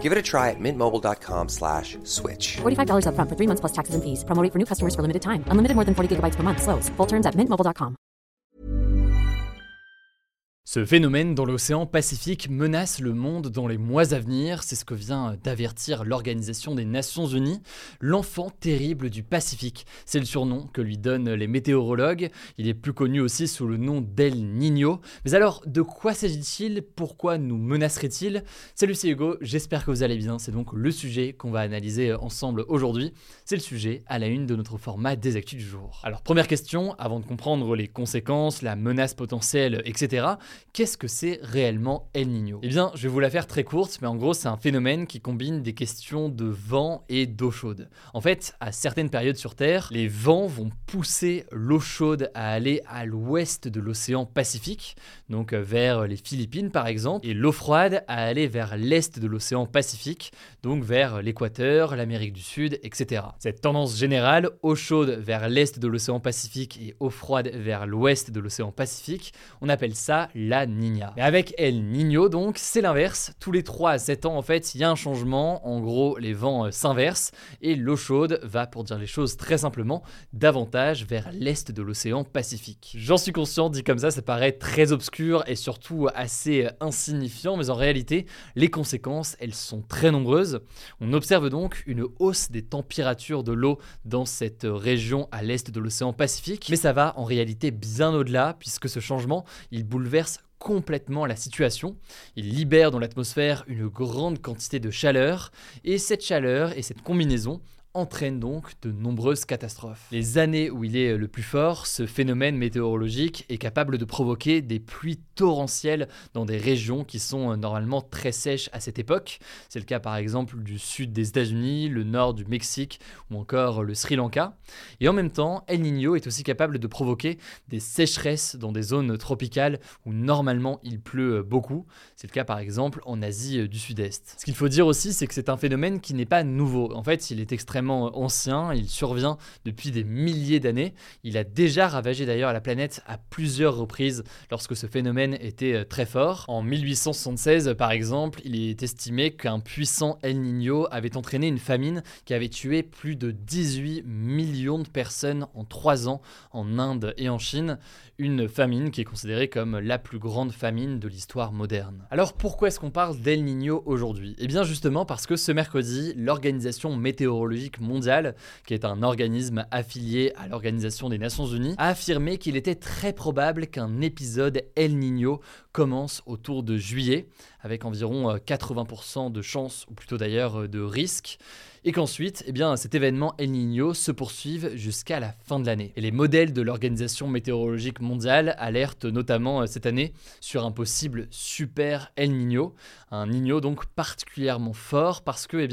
Give it a try at mintmobile.com slash switch. $45 upfront for three months plus taxes and fees. Promo for new customers for limited time. Unlimited more than 40 gigabytes per month. Slows. Full terms at mintmobile.com. Ce phénomène dans l'océan Pacifique menace le monde dans les mois à venir, c'est ce que vient d'avertir l'Organisation des Nations Unies. L'enfant terrible du Pacifique, c'est le surnom que lui donnent les météorologues. Il est plus connu aussi sous le nom d'El Niño. Mais alors, de quoi s'agit-il? Pourquoi nous menacerait-il? Salut, c'est Hugo, j'espère que vous allez bien. C'est donc le sujet qu'on va analyser ensemble aujourd'hui. C'est le sujet à la une de notre format des actus du jour. Alors, première question, avant de comprendre les conséquences, la menace potentielle, etc., Qu'est-ce que c'est réellement El Niño? Eh bien, je vais vous la faire très courte, mais en gros, c'est un phénomène qui combine des questions de vent et d'eau chaude. En fait, à certaines périodes sur Terre, les vents vont pousser l'eau chaude à aller à l'ouest de l'océan Pacifique, donc euh, vers les Philippines par exemple, et l'eau froide à aller vers l'est de l'océan Pacifique, donc vers l'équateur, l'Amérique du Sud, etc. Cette tendance générale, eau chaude vers l'est de l'océan Pacifique et eau froide vers l'ouest de l'océan Pacifique, on appelle ça la Niña. Et avec El Niño, donc, c'est l'inverse. Tous les 3 à 7 ans, en fait, il y a un changement. En gros, les vents euh, s'inversent et l'eau chaude va, pour dire les choses très simplement, davantage vers l'est de l'océan Pacifique. J'en suis conscient, dit comme ça, ça paraît très obscur et surtout assez euh, insignifiant, mais en réalité, les conséquences, elles sont très nombreuses. On observe donc une hausse des températures de l'eau dans cette région à l'est de l'océan Pacifique, mais ça va en réalité bien au-delà, puisque ce changement, il bouleverse complètement la situation. Il libère dans l'atmosphère une grande quantité de chaleur, et cette chaleur et cette combinaison entraîne donc de nombreuses catastrophes. Les années où il est le plus fort, ce phénomène météorologique est capable de provoquer des pluies torrentielles dans des régions qui sont normalement très sèches à cette époque. C'est le cas par exemple du sud des États-Unis, le nord du Mexique ou encore le Sri Lanka. Et en même temps, El Niño est aussi capable de provoquer des sécheresses dans des zones tropicales où normalement il pleut beaucoup. C'est le cas par exemple en Asie du Sud-Est. Ce qu'il faut dire aussi, c'est que c'est un phénomène qui n'est pas nouveau. En fait, il est extrêmement ancien, il survient depuis des milliers d'années. Il a déjà ravagé d'ailleurs la planète à plusieurs reprises lorsque ce phénomène était euh, très fort. En 1876 par exemple, il est estimé qu'un puissant El Niño avait entraîné une famine qui avait tué plus de 18 millions de personnes en 3 ans en Inde et en Chine, une famine qui est considérée comme la plus grande famine de l'histoire moderne. Alors pourquoi est-ce qu'on parle d'El Niño aujourd'hui? Eh bien justement parce que ce mercredi, l'Organisation météorologique mondiale, qui est un organisme affilié à l'Organisation des Nations Unies, a affirmé qu'il était très probable qu'un épisode El Niño commence autour de juillet, avec environ 80% euh, de chances, ou plutôt d'ailleurs euh, de risque, et qu'ensuite, eh cet événement El Niño se poursuive jusqu'à la fin de l'année. Et les modèles de l'Organisation météorologique mondiale alertent notamment euh, cette année sur un possible super El Niño, un Niño donc particulièrement fort parce que eh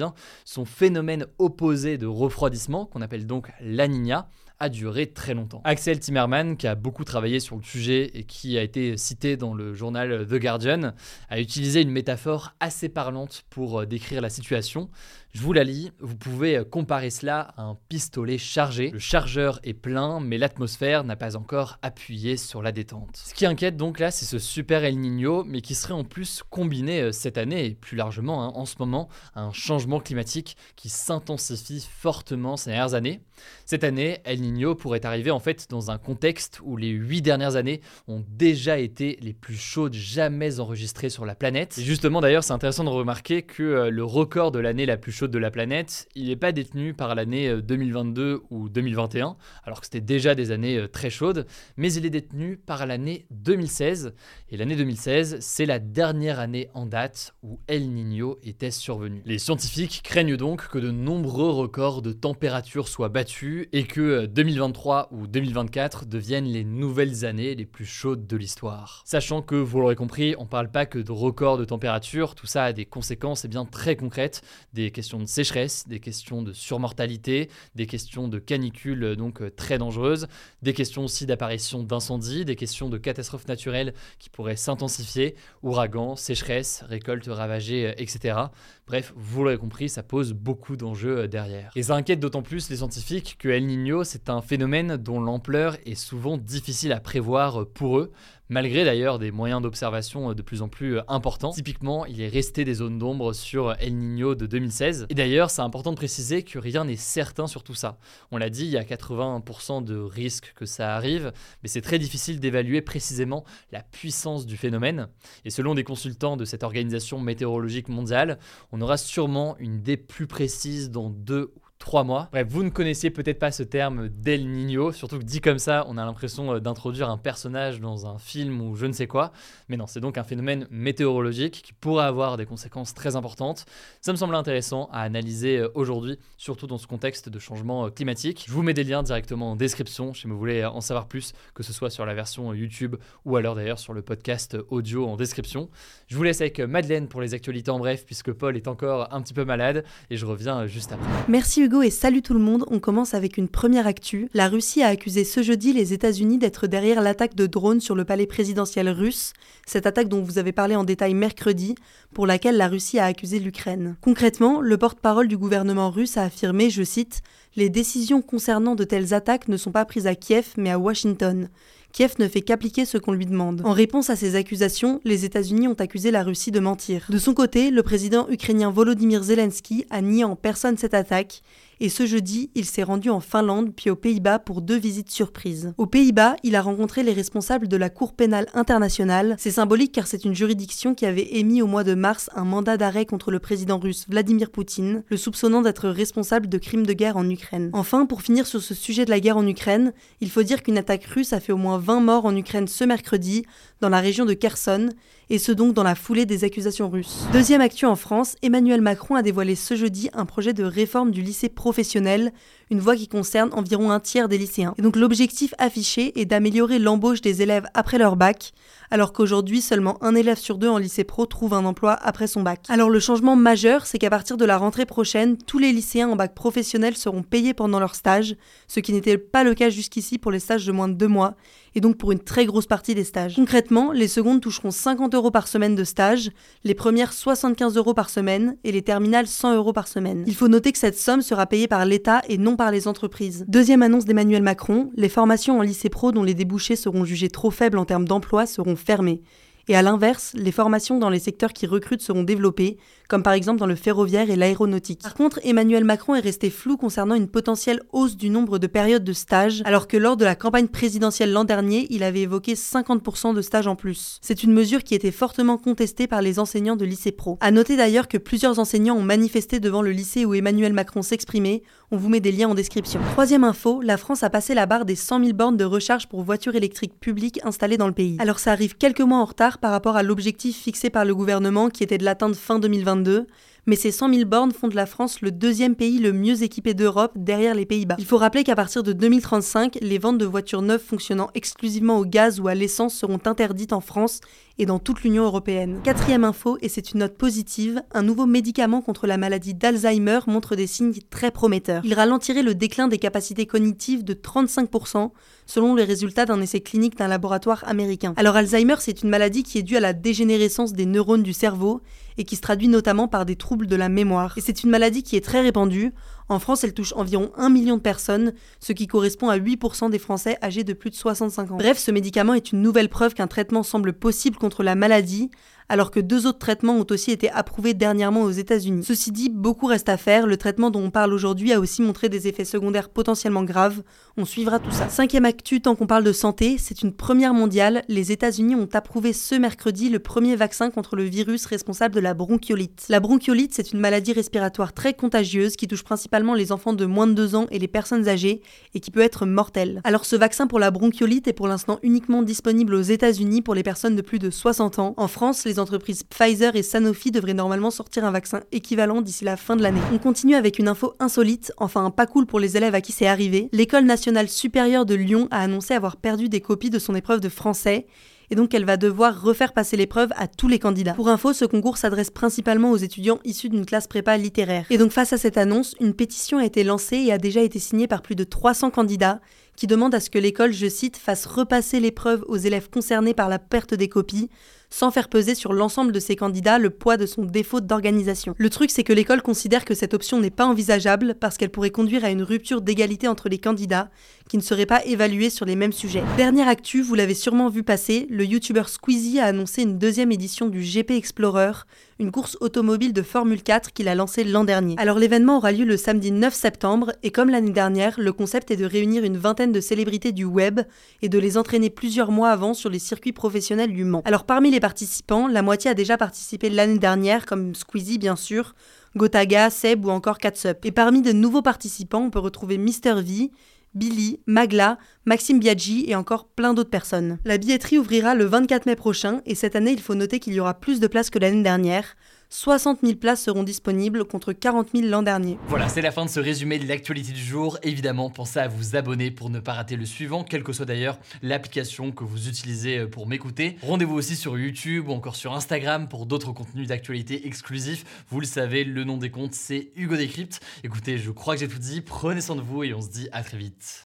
son phénomène opposé de refroidissement, qu'on appelle donc la Niña, a duré très longtemps. Axel Timmerman, qui a beaucoup travaillé sur le sujet et qui a été cité dans le journal The Guardian, a utilisé une métaphore assez parlante pour euh, décrire la situation. Je vous la lis, vous pouvez euh, comparer cela à un pistolet chargé. Le chargeur est plein, mais l'atmosphère n'a pas encore appuyé sur la détente. Ce qui inquiète donc là, c'est ce super El Niño, mais qui serait en plus combiné euh, cette année et plus largement hein, en ce moment à un changement climatique qui s'intensifie fortement ces dernières années. Cette année, El Niño pourrait arriver en fait dans un contexte où les huit dernières années ont déjà été les plus chaudes jamais enregistrées sur la planète. Et justement d'ailleurs, c'est intéressant de remarquer que euh, le record de l'année la plus chaude de la planète, il n'est pas détenu par l'année 2022 euh, ou 2021, alors que c'était déjà des années euh, très chaudes, mais il est détenu par l'année 2016. Et l'année 2016, c'est la dernière année en date où El Niño était survenu. Les scientifiques craignent donc que de nombreux records de température soient battus et que 2023 euh, ou 2024 deviennent les nouvelles années les plus chaudes de l'histoire. Sachant que, vous l'aurez compris, on ne parle pas que de records de température, tout ça a des conséquences eh bien, très concrètes, des questions de sécheresse, des questions de surmortalité, des questions de canicules euh, donc euh, très dangereuses, des questions aussi d'apparition d'incendies, des questions de catastrophes naturelles qui pourraient s'intensifier, ouragans, sécheresse, récoltes ravagées, etc. Bref, vous l'aurez compris, ça pose beaucoup d'enjeux derrière. Et ça inquiète d'autant plus les scientifiques que El Niño, c'est un phénomène dont l'ampleur est souvent difficile à prévoir pour eux, malgré d'ailleurs des moyens d'observation de plus en plus importants. Typiquement, il est resté des zones d'ombre sur El Niño de 2016. Et d'ailleurs, c'est important de préciser que rien n'est certain sur tout ça. On l'a dit, il y a 80% de risques que ça arrive, mais c'est très difficile d'évaluer précisément la puissance du phénomène. Et selon des consultants de cette organisation météorologique mondiale, on aura sûrement une idée plus précise dans deux ou trois mois. Bref, vous ne connaissiez peut-être pas ce terme d'El Niño, surtout que dit comme ça, on a l'impression euh, d'introduire un personnage dans un film ou je ne sais quoi. Mais non, c'est donc un phénomène météorologique qui pourrait avoir des conséquences très importantes. Ça me semble intéressant à analyser euh, aujourd'hui, surtout dans ce contexte de changement euh, climatique. Je vous mets des liens directement en description si vous voulez en savoir plus, que ce soit sur la version YouTube ou alors d'ailleurs sur le podcast audio en description. Je vous laisse avec Madeleine pour les actualités en bref, puisque Paul est encore un petit peu malade et je reviens juste après. Merci Hugo et salut tout le monde. On commence avec une première actu. La Russie a accusé ce jeudi les États-Unis d'être derrière l'attaque de drones sur le palais présidentiel russe, cette attaque dont vous avez parlé en détail mercredi, pour laquelle la Russie a accusé l'Ukraine. Concrètement, le porte-parole du gouvernement russe a affirmé, je cite, Les décisions concernant de telles attaques ne sont pas prises à Kiev mais à Washington. Kiev ne fait qu'appliquer ce qu'on lui demande. En réponse à ces accusations, les États-Unis ont accusé la Russie de mentir. De son côté, le président ukrainien Volodymyr Zelensky a nié en personne cette attaque et ce jeudi, il s'est rendu en Finlande puis aux Pays-Bas pour deux visites surprises. Aux Pays-Bas, il a rencontré les responsables de la Cour pénale internationale. C'est symbolique car c'est une juridiction qui avait émis au mois de mars un mandat d'arrêt contre le président russe Vladimir Poutine, le soupçonnant d'être responsable de crimes de guerre en Ukraine. Enfin, pour finir sur ce sujet de la guerre en Ukraine, il faut dire qu'une attaque russe a fait au moins 20 morts en Ukraine ce mercredi, dans la région de Kherson, et ce donc dans la foulée des accusations russes. Deuxième actu en France, Emmanuel Macron a dévoilé ce jeudi un projet de réforme du lycée professionnel, une voie qui concerne environ un tiers des lycéens. Et donc l'objectif affiché est d'améliorer l'embauche des élèves après leur bac, alors qu'aujourd'hui seulement un élève sur deux en lycée pro trouve un emploi après son bac. Alors le changement majeur, c'est qu'à partir de la rentrée prochaine, tous les lycéens en bac professionnel seront payés pendant leur stage, ce qui n'était pas le cas jusqu'ici pour les stages de moins de deux mois, et donc pour une très grosse partie des stages. Concrètement, les secondes toucheront 50 euros par semaine de stage, les premières 75 euros par semaine et les terminales 100 euros par semaine. Il faut noter que cette somme sera payée par l'État et non par les entreprises. Deuxième annonce d'Emmanuel Macron, les formations en lycée pro dont les débouchés seront jugés trop faibles en termes d'emploi seront fermées. Et à l'inverse, les formations dans les secteurs qui recrutent seront développées, comme par exemple dans le ferroviaire et l'aéronautique. Par contre, Emmanuel Macron est resté flou concernant une potentielle hausse du nombre de périodes de stage, alors que lors de la campagne présidentielle l'an dernier, il avait évoqué 50% de stages en plus. C'est une mesure qui était fortement contestée par les enseignants de lycée pro. À noter d'ailleurs que plusieurs enseignants ont manifesté devant le lycée où Emmanuel Macron s'exprimait. On vous met des liens en description. Troisième info, la France a passé la barre des 100 000 bornes de recharge pour voitures électriques publiques installées dans le pays. Alors ça arrive quelques mois en retard par rapport à l'objectif fixé par le gouvernement qui était de l'atteindre fin 2022 mais ces 100 000 bornes font de la France le deuxième pays le mieux équipé d'Europe derrière les Pays-Bas. Il faut rappeler qu'à partir de 2035, les ventes de voitures neuves fonctionnant exclusivement au gaz ou à l'essence seront interdites en France et dans toute l'Union européenne. Quatrième info, et c'est une note positive, un nouveau médicament contre la maladie d'Alzheimer montre des signes très prometteurs. Il ralentirait le déclin des capacités cognitives de 35%, selon les résultats d'un essai clinique d'un laboratoire américain. Alors Alzheimer, c'est une maladie qui est due à la dégénérescence des neurones du cerveau et qui se traduit notamment par des troubles de la mémoire. Et c'est une maladie qui est très répandue. En France, elle touche environ 1 million de personnes, ce qui correspond à 8% des Français âgés de plus de 65 ans. Bref, ce médicament est une nouvelle preuve qu'un traitement semble possible contre la maladie, alors que deux autres traitements ont aussi été approuvés dernièrement aux États-Unis. Ceci dit, beaucoup reste à faire. Le traitement dont on parle aujourd'hui a aussi montré des effets secondaires potentiellement graves. On suivra tout ça. Cinquième actu, tant qu'on parle de santé, c'est une première mondiale. Les États-Unis ont approuvé ce mercredi le premier vaccin contre le virus responsable de la bronchiolite. La bronchiolite, c'est une maladie respiratoire très contagieuse qui touche principalement les enfants de moins de 2 ans et les personnes âgées et qui peut être mortelle. Alors ce vaccin pour la bronchiolite est pour l'instant uniquement disponible aux États-Unis pour les personnes de plus de 60 ans. En France, les entreprises Pfizer et Sanofi devraient normalement sortir un vaccin équivalent d'ici la fin de l'année. On continue avec une info insolite, enfin pas cool pour les élèves à qui c'est arrivé. L'école nationale supérieure de Lyon a annoncé avoir perdu des copies de son épreuve de français et donc elle va devoir refaire passer l'épreuve à tous les candidats. Pour info, ce concours s'adresse principalement aux étudiants issus d'une classe prépa littéraire. Et donc face à cette annonce, une pétition a été lancée et a déjà été signée par plus de 300 candidats qui demandent à ce que l'école, je cite, fasse repasser l'épreuve aux élèves concernés par la perte des copies sans faire peser sur l'ensemble de ses candidats le poids de son défaut d'organisation. Le truc, c'est que l'école considère que cette option n'est pas envisageable parce qu'elle pourrait conduire à une rupture d'égalité entre les candidats qui ne seraient pas évalués sur les mêmes sujets. Dernière actu, vous l'avez sûrement vu passer, le youtubeur Squeezie a annoncé une deuxième édition du GP Explorer, une course automobile de Formule 4 qu'il a lancée l'an dernier. Alors l'événement aura lieu le samedi 9 septembre et comme l'année dernière, le concept est de réunir une vingtaine de célébrités du web et de les entraîner plusieurs mois avant sur les circuits professionnels du Mans. Alors parmi les participants, la moitié a déjà participé l'année dernière comme Squeezie bien sûr, Gotaga, Seb ou encore Katsup. Et parmi de nouveaux participants, on peut retrouver Mister V, Billy, Magla, Maxime Biaggi et encore plein d'autres personnes. La billetterie ouvrira le 24 mai prochain et cette année il faut noter qu'il y aura plus de places que l'année dernière. 60 000 places seront disponibles contre 40 000 l'an dernier. Voilà, c'est la fin de ce résumé de l'actualité du jour. Évidemment, pensez à vous abonner pour ne pas rater le suivant, quelle que soit d'ailleurs l'application que vous utilisez euh, pour m'écouter. Rendez-vous aussi sur YouTube ou encore sur Instagram pour d'autres contenus d'actualité exclusifs. Vous le savez, le nom des comptes, c'est Hugo Décrypte. Écoutez, je crois que j'ai tout dit. Prenez soin de vous et on se dit à très vite.